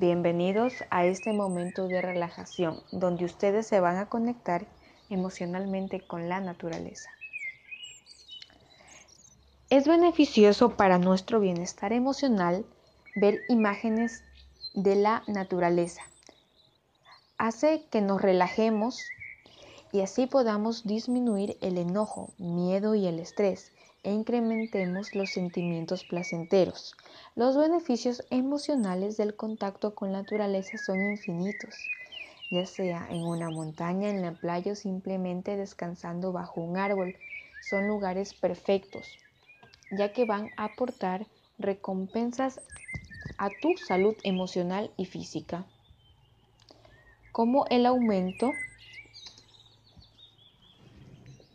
Bienvenidos a este momento de relajación donde ustedes se van a conectar emocionalmente con la naturaleza. Es beneficioso para nuestro bienestar emocional ver imágenes de la naturaleza. Hace que nos relajemos y así podamos disminuir el enojo, miedo y el estrés e incrementemos los sentimientos placenteros. Los beneficios emocionales del contacto con la naturaleza son infinitos, ya sea en una montaña, en la playa o simplemente descansando bajo un árbol. Son lugares perfectos, ya que van a aportar recompensas a tu salud emocional y física, como el aumento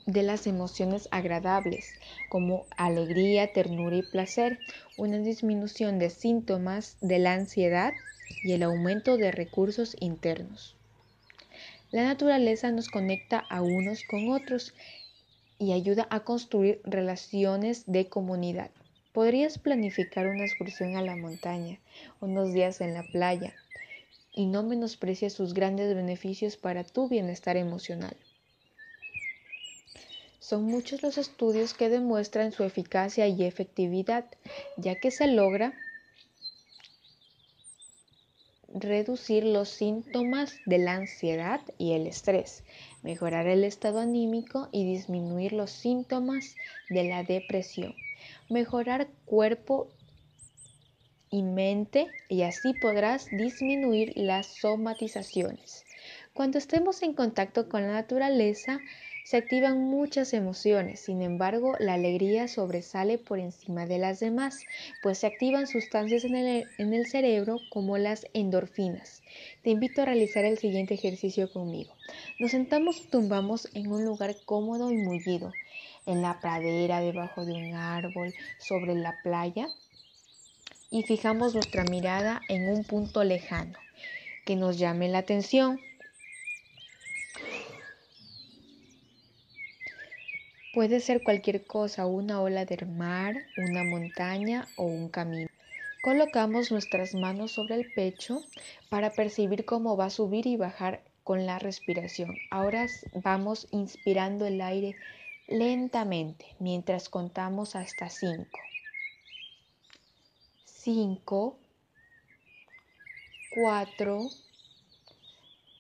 de las emociones agradables como alegría, ternura y placer, una disminución de síntomas de la ansiedad y el aumento de recursos internos. La naturaleza nos conecta a unos con otros y ayuda a construir relaciones de comunidad. Podrías planificar una excursión a la montaña, unos días en la playa, y no menosprecies sus grandes beneficios para tu bienestar emocional. Son muchos los estudios que demuestran su eficacia y efectividad, ya que se logra reducir los síntomas de la ansiedad y el estrés, mejorar el estado anímico y disminuir los síntomas de la depresión, mejorar cuerpo y mente y así podrás disminuir las somatizaciones. Cuando estemos en contacto con la naturaleza, se activan muchas emociones, sin embargo la alegría sobresale por encima de las demás, pues se activan sustancias en el, cerebro como las endorfinas. Te invito a realizar el siguiente ejercicio conmigo. Nos sentamos y tumbamos en un lugar cómodo y mullido, en la pradera, debajo de un árbol, sobre la playa, y fijamos nuestra mirada en un punto lejano que nos llame la atención. Puede ser cualquier cosa, una ola del mar, una montaña o un camino. Colocamos nuestras manos sobre el pecho para percibir cómo va a subir y bajar con la respiración. Ahora vamos inspirando el aire lentamente mientras contamos hasta 5. 5, 4,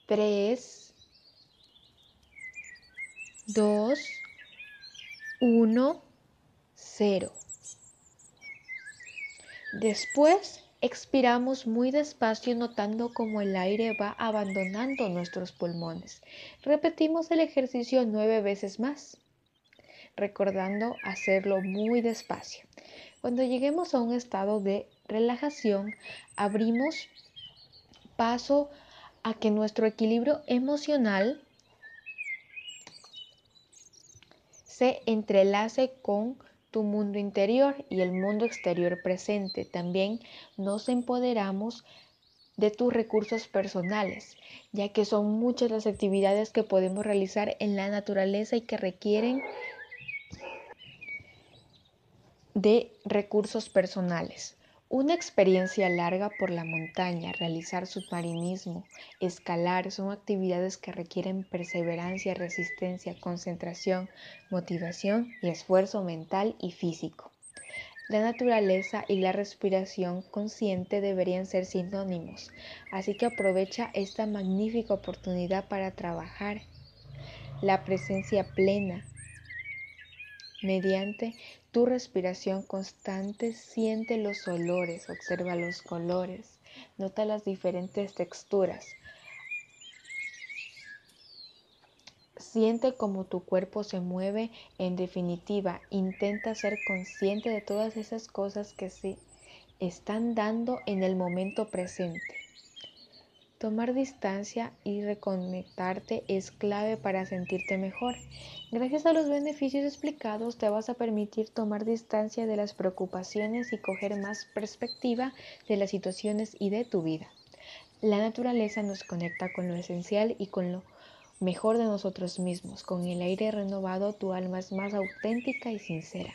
3, 2, 1, 0. Después expiramos muy despacio notando cómo el aire va abandonando nuestros pulmones. Repetimos el ejercicio nueve veces más, recordando hacerlo muy despacio. Cuando lleguemos a un estado de relajación, abrimos paso a que nuestro equilibrio emocional se entrelace con tu mundo interior y el mundo exterior presente. También nos empoderamos de tus recursos personales, ya que son muchas las actividades que podemos realizar en la naturaleza y que requieren de recursos personales. Una experiencia larga por la montaña, realizar submarinismo, escalar, son actividades que requieren perseverancia, resistencia, concentración, motivación y esfuerzo mental y físico. La naturaleza y la respiración consciente deberían ser sinónimos, así que aprovecha esta magnífica oportunidad para trabajar la presencia plena mediante tu respiración constante siente los olores, observa los colores, nota las diferentes texturas. Siente cómo tu cuerpo se mueve, en definitiva, intenta ser consciente de todas esas cosas que se están dando en el momento presente. Tomar distancia y reconectarte es clave para sentirte mejor. Gracias a los beneficios explicados te vas a permitir tomar distancia de las preocupaciones y coger más perspectiva de las situaciones y de tu vida. La naturaleza nos conecta con lo esencial y con lo mejor de nosotros mismos. Con el aire renovado tu alma es más auténtica y sincera.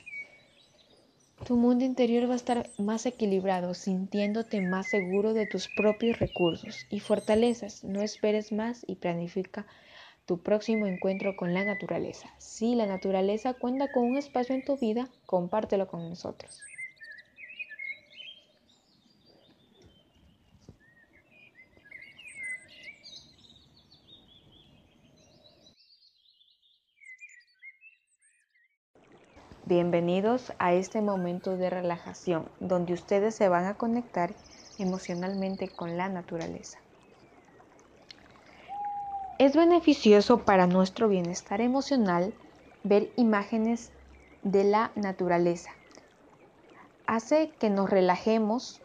Tu mundo interior va a estar más equilibrado, sintiéndote más seguro de tus propios recursos y fortalezas. No esperes más y planifica tu próximo encuentro con la naturaleza. Si la naturaleza cuenta con un espacio en tu vida, compártelo con nosotros. Bienvenidos a este momento de relajación donde ustedes se van a conectar emocionalmente con la naturaleza. Es beneficioso para nuestro bienestar emocional ver imágenes de la naturaleza. Hace que nos relajemos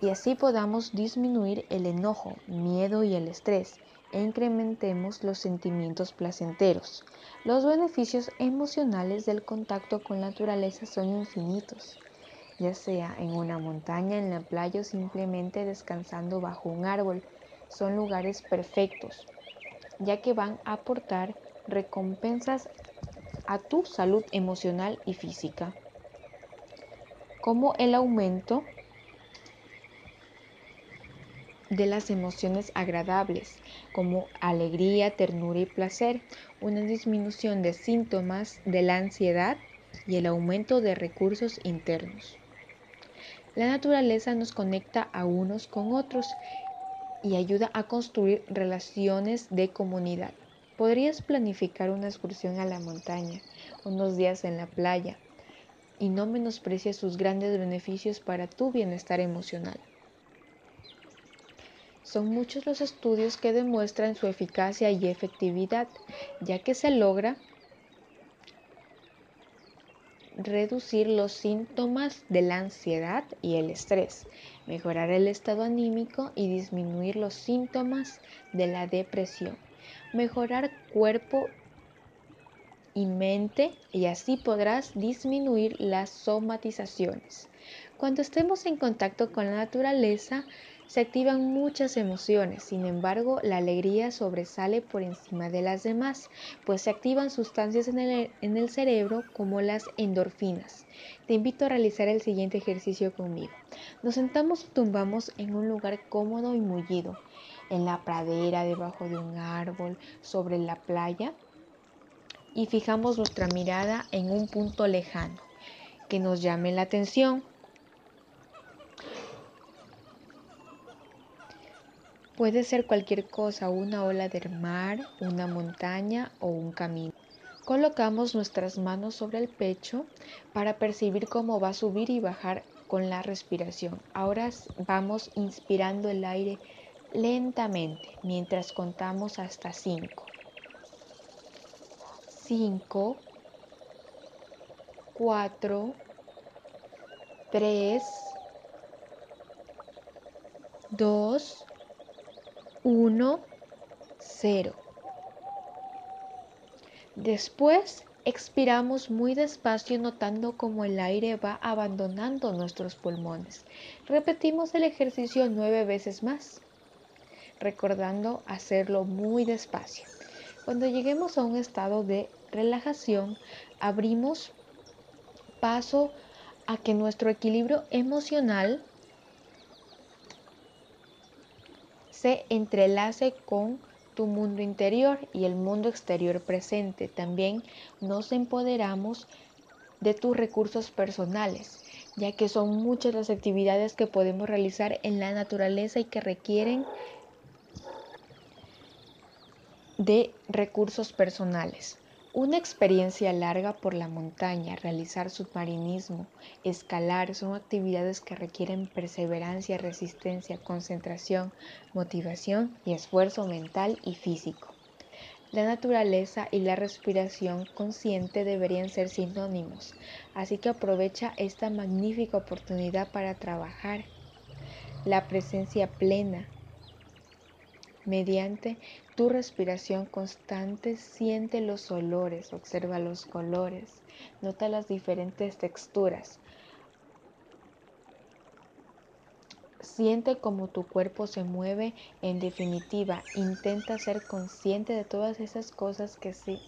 y así podamos disminuir el enojo, miedo y el estrés e incrementemos los sentimientos placenteros. Los beneficios emocionales del contacto con la naturaleza son infinitos, ya sea en una montaña, en la playa o simplemente descansando bajo un árbol. Son lugares perfectos, ya que van a aportar recompensas a tu salud emocional y física, como el aumento de las emociones agradables como alegría, ternura y placer, una disminución de síntomas de la ansiedad y el aumento de recursos internos. La naturaleza nos conecta a unos con otros y ayuda a construir relaciones de comunidad. Podrías planificar una excursión a la montaña, unos días en la playa, y no menosprecies sus grandes beneficios para tu bienestar emocional. Son muchos los estudios que demuestran su eficacia y efectividad, ya que se logra reducir los síntomas de la ansiedad y el estrés, mejorar el estado anímico y disminuir los síntomas de la depresión, mejorar cuerpo y mente y así podrás disminuir las somatizaciones. Cuando estemos en contacto con la naturaleza, se activan muchas emociones, sin embargo la alegría sobresale por encima de las demás, pues se activan sustancias en el, cerebro como las endorfinas. Te invito a realizar el siguiente ejercicio conmigo. Nos sentamos y tumbamos en un lugar cómodo y mullido, en la pradera, debajo de un árbol, sobre la playa, y fijamos nuestra mirada en un punto lejano que nos llame la atención Puede ser cualquier cosa, una ola del mar, una montaña o un camino. Colocamos nuestras manos sobre el pecho para percibir cómo va a subir y bajar con la respiración. Ahora vamos inspirando el aire lentamente mientras contamos hasta 5. 5, 4, 3, 2, 1, 0. Después expiramos muy despacio notando cómo el aire va abandonando nuestros pulmones. Repetimos el ejercicio nueve veces más, recordando hacerlo muy despacio. Cuando lleguemos a un estado de relajación, abrimos paso a que nuestro equilibrio emocional se entrelace con tu mundo interior y el mundo exterior presente. También nos empoderamos de tus recursos personales, ya que son muchas las actividades que podemos realizar en la naturaleza y que requieren de recursos personales. Una experiencia larga por la montaña, realizar submarinismo, escalar, son actividades que requieren perseverancia, resistencia, concentración, motivación y esfuerzo mental y físico. La naturaleza y la respiración consciente deberían ser sinónimos, así que aprovecha esta magnífica oportunidad para trabajar la presencia plena mediante tu respiración constante siente los olores, observa los colores, nota las diferentes texturas. Siente cómo tu cuerpo se mueve. En definitiva, intenta ser consciente de todas esas cosas que se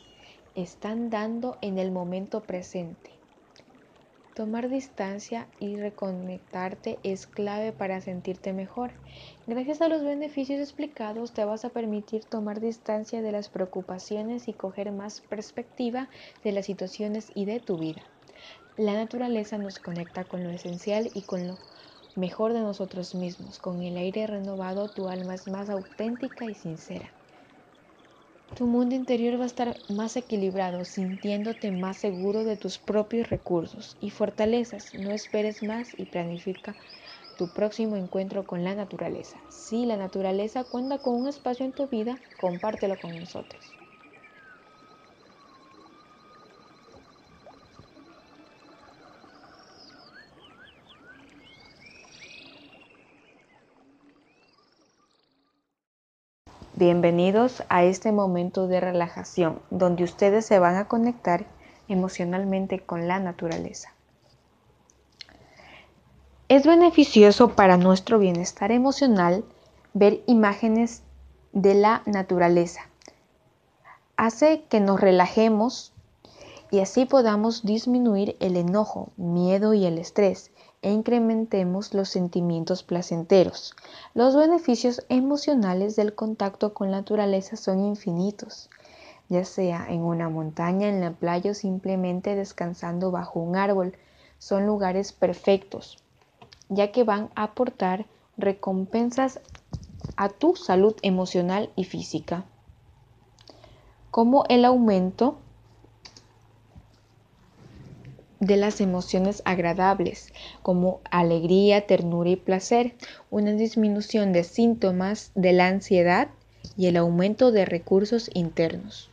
están dando en el momento presente. Tomar distancia y reconectarte es clave para sentirte mejor. Gracias a los beneficios explicados te vas a permitir tomar distancia de las preocupaciones y coger más perspectiva de las situaciones y de tu vida. La naturaleza nos conecta con lo esencial y con lo mejor de nosotros mismos. Con el aire renovado tu alma es más auténtica y sincera. Tu mundo interior va a estar más equilibrado, sintiéndote más seguro de tus propios recursos y fortalezas. No esperes más y planifica tu próximo encuentro con la naturaleza. Si la naturaleza cuenta con un espacio en tu vida, compártelo con nosotros. Bienvenidos a este momento de relajación donde ustedes se van a conectar emocionalmente con la naturaleza. Es beneficioso para nuestro bienestar emocional ver imágenes de la naturaleza. Hace que nos relajemos y así podamos disminuir el enojo, miedo y el estrés e incrementemos los sentimientos placenteros. Los beneficios emocionales del contacto con la naturaleza son infinitos, ya sea en una montaña, en la playa o simplemente descansando bajo un árbol. Son lugares perfectos, ya que van a aportar recompensas a tu salud emocional y física, como el aumento de las emociones agradables como alegría, ternura y placer, una disminución de síntomas de la ansiedad y el aumento de recursos internos.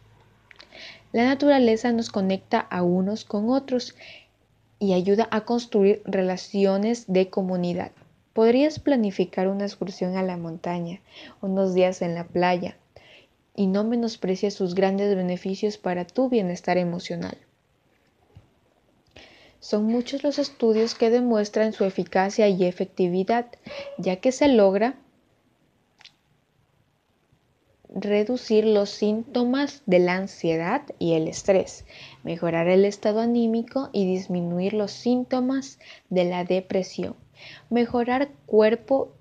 La naturaleza nos conecta a unos con otros y ayuda a construir relaciones de comunidad. Podrías planificar una excursión a la montaña, unos días en la playa, y no menosprecies sus grandes beneficios para tu bienestar emocional. Son muchos los estudios que demuestran su eficacia y efectividad, ya que se logra reducir los síntomas de la ansiedad y el estrés, mejorar el estado anímico y disminuir los síntomas de la depresión, mejorar cuerpo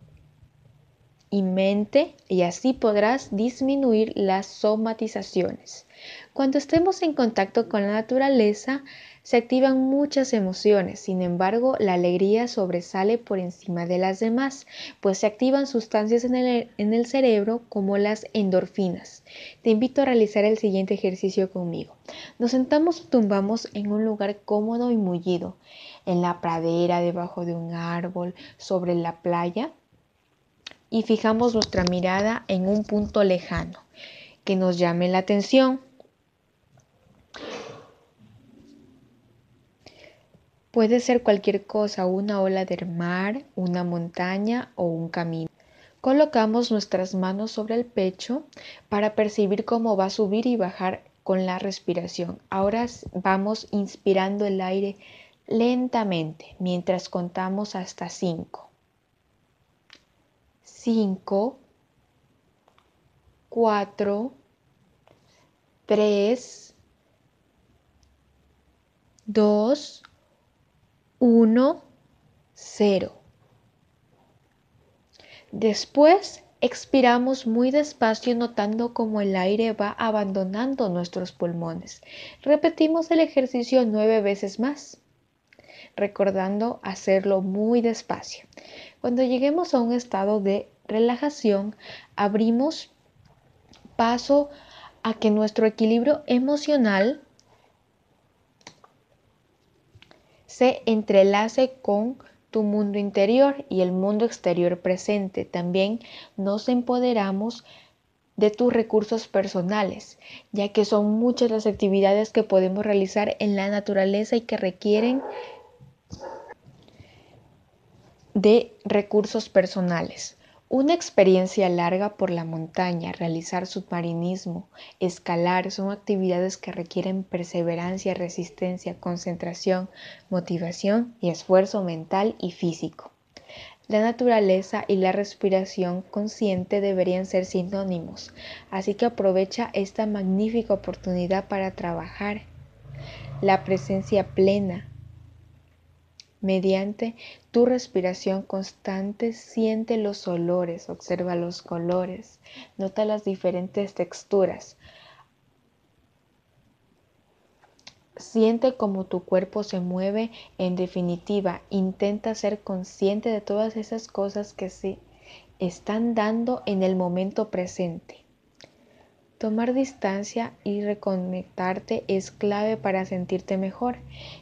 y mente y así podrás disminuir las somatizaciones. Cuando estemos en contacto con la naturaleza, se activan muchas emociones, sin embargo, la alegría sobresale por encima de las demás, pues se activan sustancias en el, cerebro como las endorfinas. Te invito a realizar el siguiente ejercicio conmigo. Nos sentamos o tumbamos en un lugar cómodo y mullido, en la pradera, debajo de un árbol, sobre la playa, y fijamos nuestra mirada en un punto lejano que nos llame la atención. Puede ser cualquier cosa, una ola del mar, una montaña o un camino. Colocamos nuestras manos sobre el pecho para percibir cómo va a subir y bajar con la respiración. Ahora vamos inspirando el aire lentamente mientras contamos hasta 5. 5, 4, 3, 2, 1, 0. Después expiramos muy despacio notando cómo el aire va abandonando nuestros pulmones. Repetimos el ejercicio nueve veces más, recordando hacerlo muy despacio. Cuando lleguemos a un estado de relajación, abrimos paso a que nuestro equilibrio emocional se entrelace con tu mundo interior y el mundo exterior presente. También nos empoderamos de tus recursos personales, ya que son muchas las actividades que podemos realizar en la naturaleza y que requieren de recursos personales. Una experiencia larga por la montaña, realizar submarinismo, escalar, son actividades que requieren perseverancia, resistencia, concentración, motivación y esfuerzo mental y físico. La naturaleza y la respiración consciente deberían ser sinónimos, así que aprovecha esta magnífica oportunidad para trabajar la presencia plena Mediante tu respiración constante, siente los olores, observa los colores, nota las diferentes texturas. Siente cómo tu cuerpo se mueve. En definitiva, intenta ser consciente de todas esas cosas que se están dando en el momento presente. Tomar distancia y reconectarte es clave para sentirte mejor.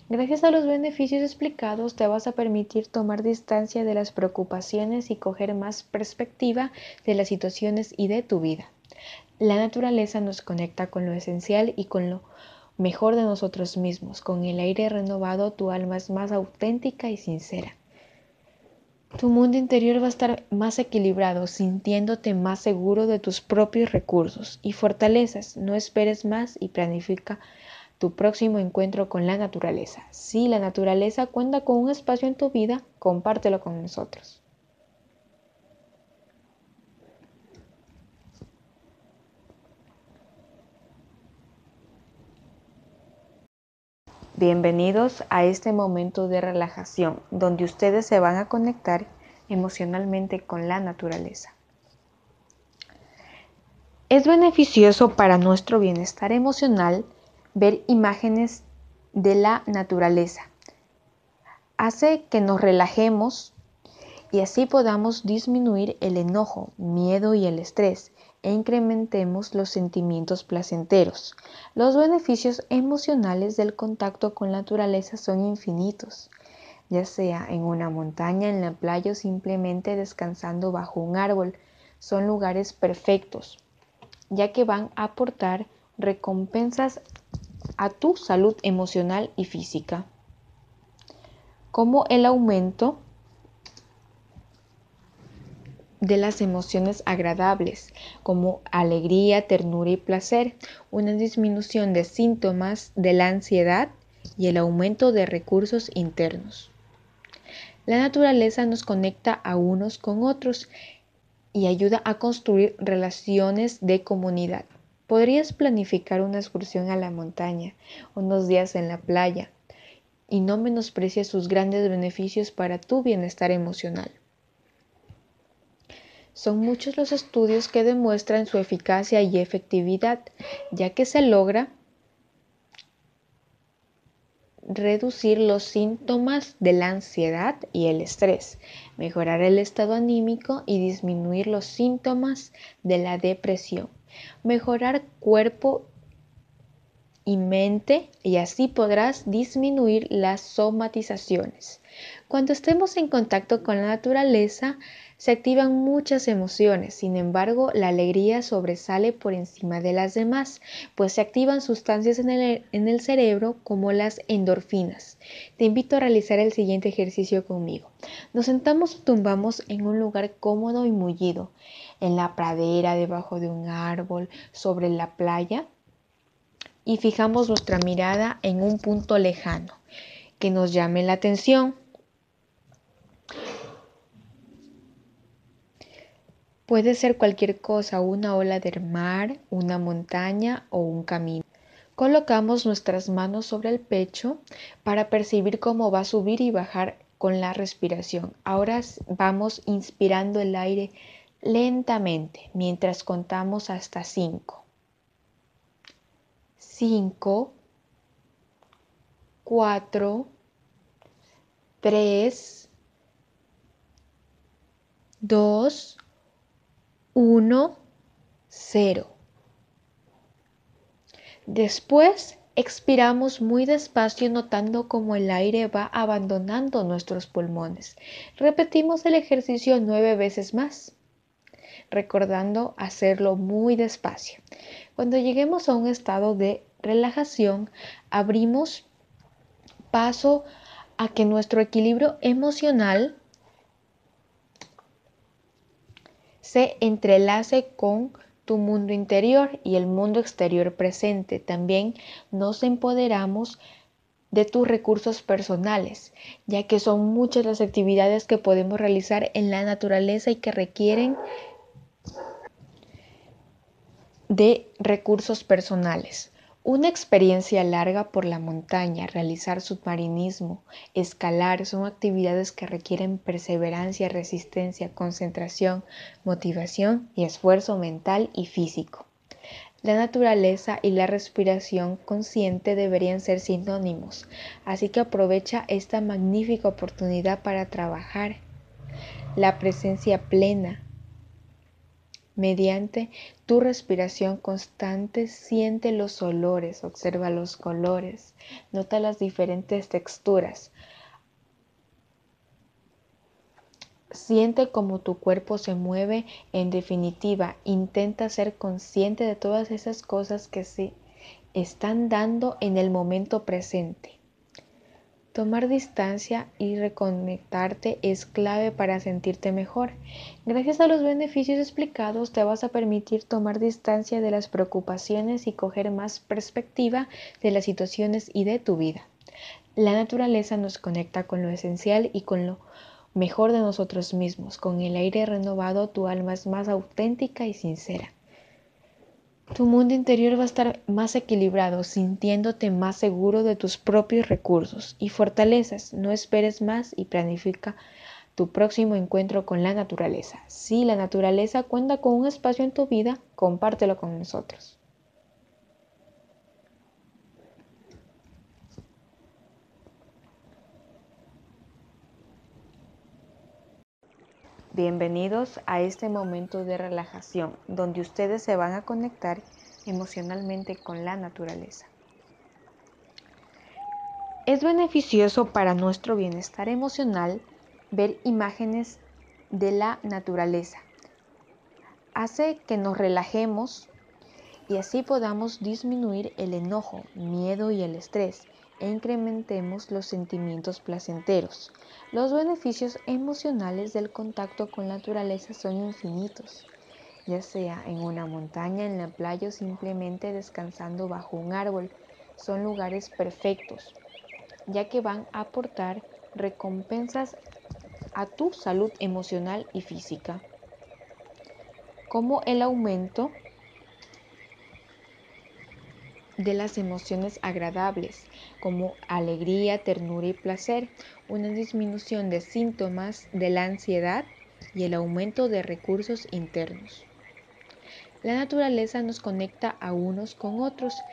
Gracias a los beneficios explicados te vas a permitir tomar distancia de las preocupaciones y coger más perspectiva de las situaciones y de tu vida. La naturaleza nos conecta con lo esencial y con lo mejor de nosotros mismos. Con el aire renovado tu alma es más auténtica y sincera. Tu mundo interior va a estar más equilibrado, sintiéndote más seguro de tus propios recursos y fortalezas. No esperes más y planifica tu próximo encuentro con la naturaleza. Si la naturaleza cuenta con un espacio en tu vida, compártelo con nosotros. Bienvenidos a este momento de relajación donde ustedes se van a conectar emocionalmente con la naturaleza. Es beneficioso para nuestro bienestar emocional ver imágenes de la naturaleza. Hace que nos relajemos y así podamos disminuir el enojo, miedo y el estrés e incrementemos los sentimientos placenteros. Los beneficios emocionales del contacto con la naturaleza son infinitos, ya sea en una montaña, en la playa o simplemente descansando bajo un árbol. Son lugares perfectos, ya que van a aportar recompensas a tu salud emocional y física, como el aumento de las emociones agradables como alegría, ternura y placer, una disminución de síntomas de la ansiedad y el aumento de recursos internos. La naturaleza nos conecta a unos con otros y ayuda a construir relaciones de comunidad. Podrías planificar una excursión a la montaña, unos días en la playa, y no menosprecies sus grandes beneficios para tu bienestar emocional. Son muchos los estudios que demuestran su eficacia y efectividad, ya que se logra reducir los síntomas de la ansiedad y el estrés, mejorar el estado anímico y disminuir los síntomas de la depresión, mejorar cuerpo y mente y así podrás disminuir las somatizaciones. Cuando estemos en contacto con la naturaleza, se activan muchas emociones, sin embargo, la alegría sobresale por encima de las demás, pues se activan sustancias en el, cerebro como las endorfinas. Te invito a realizar el siguiente ejercicio conmigo. Nos sentamos o tumbamos en un lugar cómodo y mullido, en la pradera, debajo de un árbol, sobre la playa, y fijamos nuestra mirada en un punto lejano que nos llame la atención. Puede ser cualquier cosa, una ola del mar, una montaña o un camino. Colocamos nuestras manos sobre el pecho para percibir cómo va a subir y bajar con la respiración. Ahora vamos inspirando el aire lentamente mientras contamos hasta 5. 5, 4, 3, 2, 1, 0. Después expiramos muy despacio notando cómo el aire va abandonando nuestros pulmones. Repetimos el ejercicio nueve veces más, recordando hacerlo muy despacio. Cuando lleguemos a un estado de relajación, abrimos paso a que nuestro equilibrio emocional se entrelace con tu mundo interior y el mundo exterior presente. También nos empoderamos de tus recursos personales, ya que son muchas las actividades que podemos realizar en la naturaleza y que requieren de recursos personales. Una experiencia larga por la montaña, realizar submarinismo, escalar, son actividades que requieren perseverancia, resistencia, concentración, motivación y esfuerzo mental y físico. La naturaleza y la respiración consciente deberían ser sinónimos, así que aprovecha esta magnífica oportunidad para trabajar. La presencia plena, Mediante tu respiración constante, siente los olores, observa los colores, nota las diferentes texturas. Siente cómo tu cuerpo se mueve. En definitiva, intenta ser consciente de todas esas cosas que se están dando en el momento presente. Tomar distancia y reconectarte es clave para sentirte mejor. Gracias a los beneficios explicados te vas a permitir tomar distancia de las preocupaciones y coger más perspectiva de las situaciones y de tu vida. La naturaleza nos conecta con lo esencial y con lo mejor de nosotros mismos. Con el aire renovado tu alma es más auténtica y sincera. Tu mundo interior va a estar más equilibrado, sintiéndote más seguro de tus propios recursos y fortalezas. No esperes más y planifica tu próximo encuentro con la naturaleza. Si la naturaleza cuenta con un espacio en tu vida, compártelo con nosotros. Bienvenidos a este momento de relajación donde ustedes se van a conectar emocionalmente con la naturaleza. Es beneficioso para nuestro bienestar emocional ver imágenes de la naturaleza. Hace que nos relajemos y así podamos disminuir el enojo, miedo y el estrés e incrementemos los sentimientos placenteros. Los beneficios emocionales del contacto con la naturaleza son infinitos, ya sea en una montaña, en la playa o simplemente descansando bajo un árbol. Son lugares perfectos, ya que van a aportar recompensas a tu salud emocional y física, como el aumento de las emociones agradables como alegría, ternura y placer, una disminución de síntomas de la ansiedad y el aumento de recursos internos. La naturaleza nos conecta a unos con otros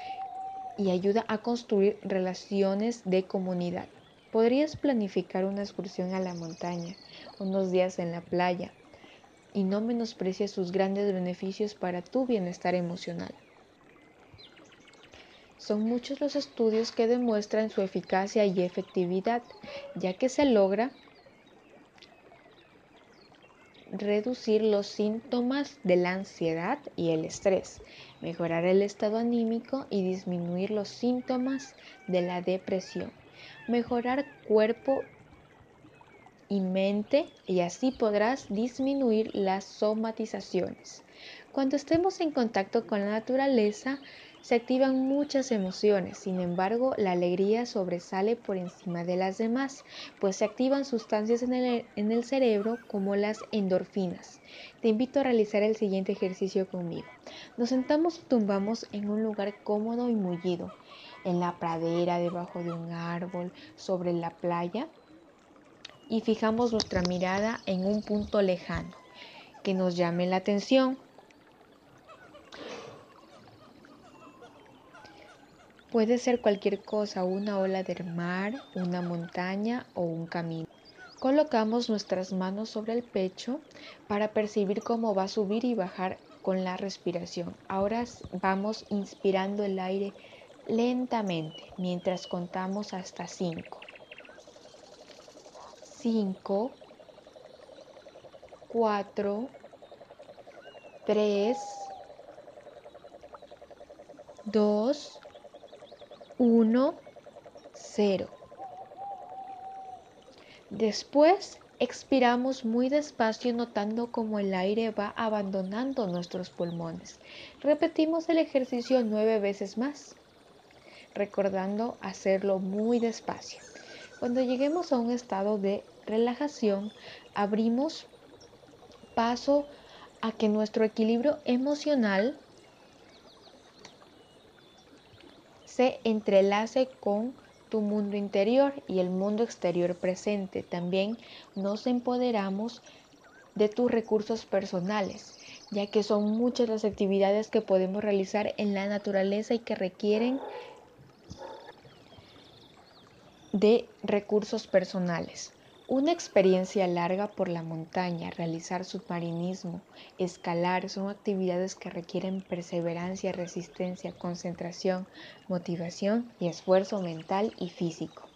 y ayuda a construir relaciones de comunidad. Podrías planificar una excursión a la montaña, unos días en la playa, y no menosprecies sus grandes beneficios para tu bienestar emocional. Son muchos los estudios que demuestran su eficacia y efectividad, ya que se logra reducir los síntomas de la ansiedad y el estrés, mejorar el estado anímico y disminuir los síntomas de la depresión, mejorar cuerpo y mente y así podrás disminuir las somatizaciones. Cuando estemos en contacto con la naturaleza, se activan muchas emociones, sin embargo la alegría sobresale por encima de las demás, pues se activan sustancias en el, cerebro como las endorfinas. Te invito a realizar el siguiente ejercicio conmigo. Nos sentamos y tumbamos en un lugar cómodo y mullido, en la pradera, debajo de un árbol, sobre la playa, y fijamos nuestra mirada en un punto lejano que nos llame la atención Puede ser cualquier cosa, una ola del mar, una montaña o un camino. Colocamos nuestras manos sobre el pecho para percibir cómo va a subir y bajar con la respiración. Ahora vamos inspirando el aire lentamente mientras contamos hasta 5. 5, 4, 3, 2, 1, 0. Después expiramos muy despacio notando cómo el aire va abandonando nuestros pulmones. Repetimos el ejercicio nueve veces más, recordando hacerlo muy despacio. Cuando lleguemos a un estado de relajación, abrimos paso a que nuestro equilibrio emocional se entrelace con tu mundo interior y el mundo exterior presente. También nos empoderamos de tus recursos personales, ya que son muchas las actividades que podemos realizar en la naturaleza y que requieren de recursos personales. Una experiencia larga por la montaña, realizar submarinismo, escalar, son actividades que requieren perseverancia, resistencia, concentración, motivación y esfuerzo mental y físico.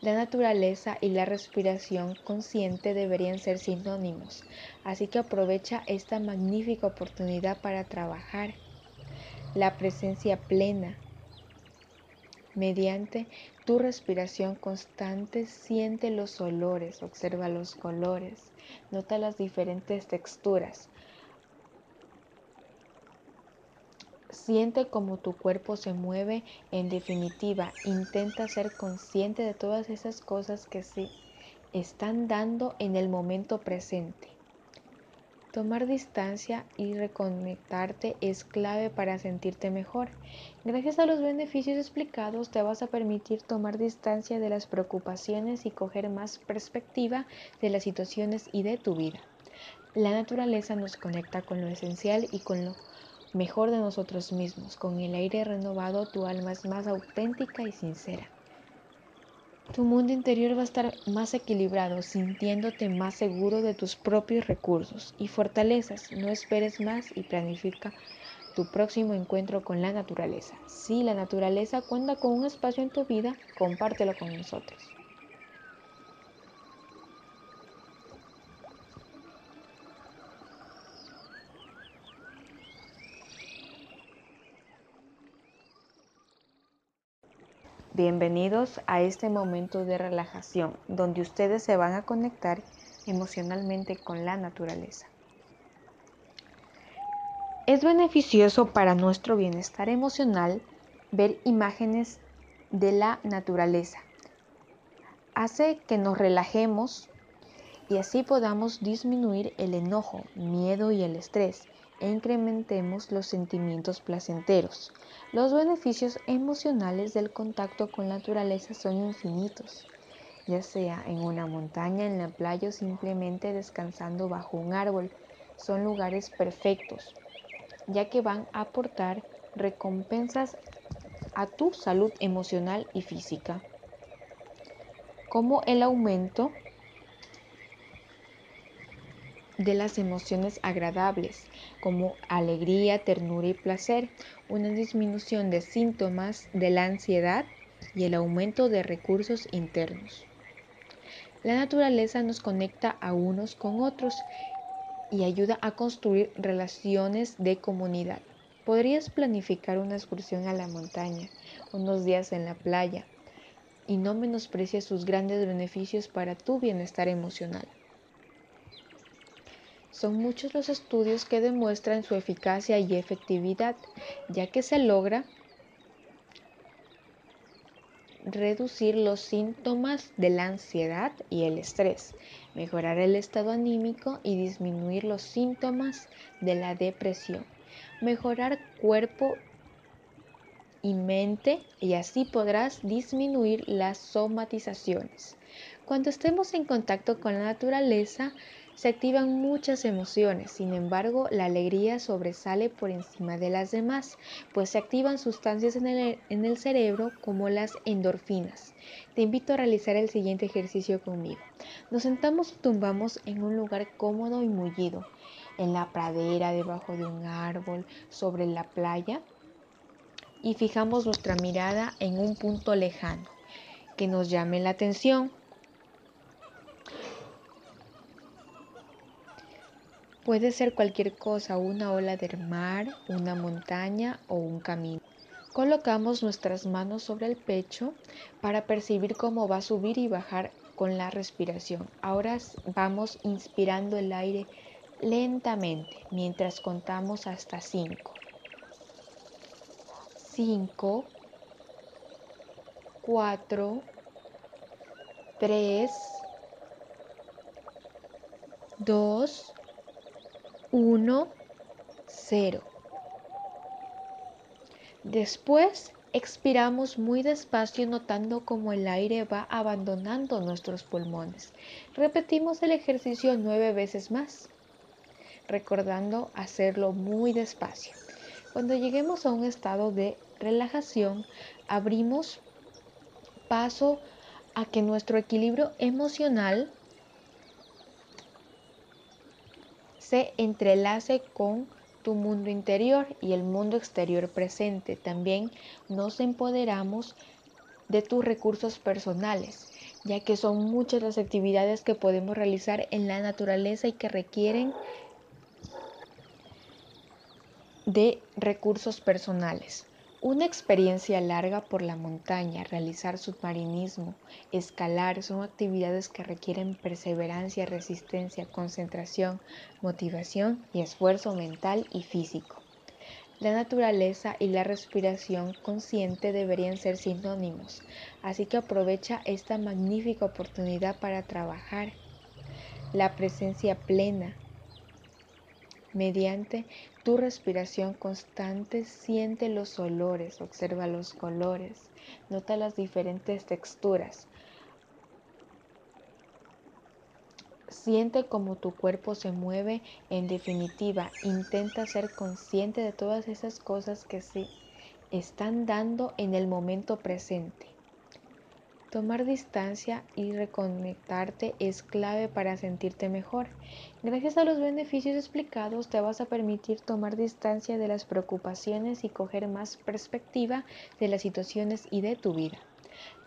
La naturaleza y la respiración consciente deberían ser sinónimos, así que aprovecha esta magnífica oportunidad para trabajar la presencia plena mediante tu respiración constante siente los olores, observa los colores, nota las diferentes texturas. Siente cómo tu cuerpo se mueve. En definitiva, intenta ser consciente de todas esas cosas que se están dando en el momento presente. Tomar distancia y reconectarte es clave para sentirte mejor. Gracias a los beneficios explicados te vas a permitir tomar distancia de las preocupaciones y coger más perspectiva de las situaciones y de tu vida. La naturaleza nos conecta con lo esencial y con lo mejor de nosotros mismos. Con el aire renovado tu alma es más auténtica y sincera. Tu mundo interior va a estar más equilibrado, sintiéndote más seguro de tus propios recursos y fortalezas. No esperes más y planifica tu próximo encuentro con la naturaleza. Si la naturaleza cuenta con un espacio en tu vida, compártelo con nosotros. Bienvenidos a este momento de relajación donde ustedes se van a conectar emocionalmente con la naturaleza. Es beneficioso para nuestro bienestar emocional ver imágenes de la naturaleza. Hace que nos relajemos y así podamos disminuir el enojo, miedo y el estrés e incrementemos los sentimientos placenteros. Los beneficios emocionales del contacto con la naturaleza son infinitos, ya sea en una montaña, en la playa o simplemente descansando bajo un árbol. Son lugares perfectos, ya que van a aportar recompensas a tu salud emocional y física, como el aumento de las emociones agradables como alegría, ternura y placer, una disminución de síntomas de la ansiedad y el aumento de recursos internos. La naturaleza nos conecta a unos con otros y ayuda a construir relaciones de comunidad. Podrías planificar una excursión a la montaña, unos días en la playa, y no menosprecies sus grandes beneficios para tu bienestar emocional. Son muchos los estudios que demuestran su eficacia y efectividad, ya que se logra reducir los síntomas de la ansiedad y el estrés, mejorar el estado anímico y disminuir los síntomas de la depresión, mejorar cuerpo y mente y así podrás disminuir las somatizaciones. Cuando estemos en contacto con la naturaleza, se activan muchas emociones, sin embargo la alegría sobresale por encima de las demás, pues se activan sustancias en el, cerebro como las endorfinas. Te invito a realizar el siguiente ejercicio conmigo. Nos sentamos y tumbamos en un lugar cómodo y mullido, en la pradera, debajo de un árbol, sobre la playa, y fijamos nuestra mirada en un punto lejano que nos llame la atención Puede ser cualquier cosa, una ola del mar, una montaña o un camino. Colocamos nuestras manos sobre el pecho para percibir cómo va a subir y bajar con la respiración. Ahora vamos inspirando el aire lentamente mientras contamos hasta 5. 5, 4, 3, 2, 1, 0. Después Expiramos muy despacio notando cómo el aire va abandonando nuestros pulmones. Repetimos el ejercicio nueve veces más, recordando hacerlo muy despacio. Cuando lleguemos a un estado de relajación, abrimos paso a que nuestro equilibrio emocional se entrelace con tu mundo interior y el mundo exterior presente. También nos empoderamos de tus recursos personales, ya que son muchas las actividades que podemos realizar en la naturaleza y que requieren de recursos personales. Una experiencia larga por la montaña, realizar submarinismo, escalar, son actividades que requieren perseverancia, resistencia, concentración, motivación y esfuerzo mental y físico. La naturaleza y la respiración consciente deberían ser sinónimos, así que aprovecha esta magnífica oportunidad para trabajar la presencia plena Mediante tu respiración constante siente los olores, observa los colores, nota las diferentes texturas. Siente cómo tu cuerpo se mueve. En definitiva, intenta ser consciente de todas esas cosas que se están dando en el momento presente. Tomar distancia y reconectarte es clave para sentirte mejor. Gracias a los beneficios explicados te vas a permitir tomar distancia de las preocupaciones y coger más perspectiva de las situaciones y de tu vida.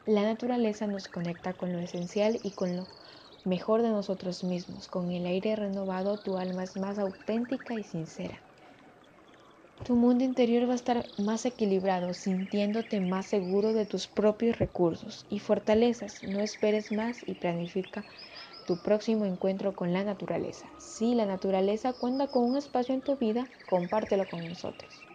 La naturaleza nos conecta con lo esencial y con lo mejor de nosotros mismos. Con el aire renovado tu alma es más auténtica y sincera. Tu mundo interior va a estar más equilibrado, sintiéndote más seguro de tus propios recursos y fortalezas. No esperes más y planifica tu próximo encuentro con la naturaleza. Si la naturaleza cuenta con un espacio en tu vida, compártelo con nosotros.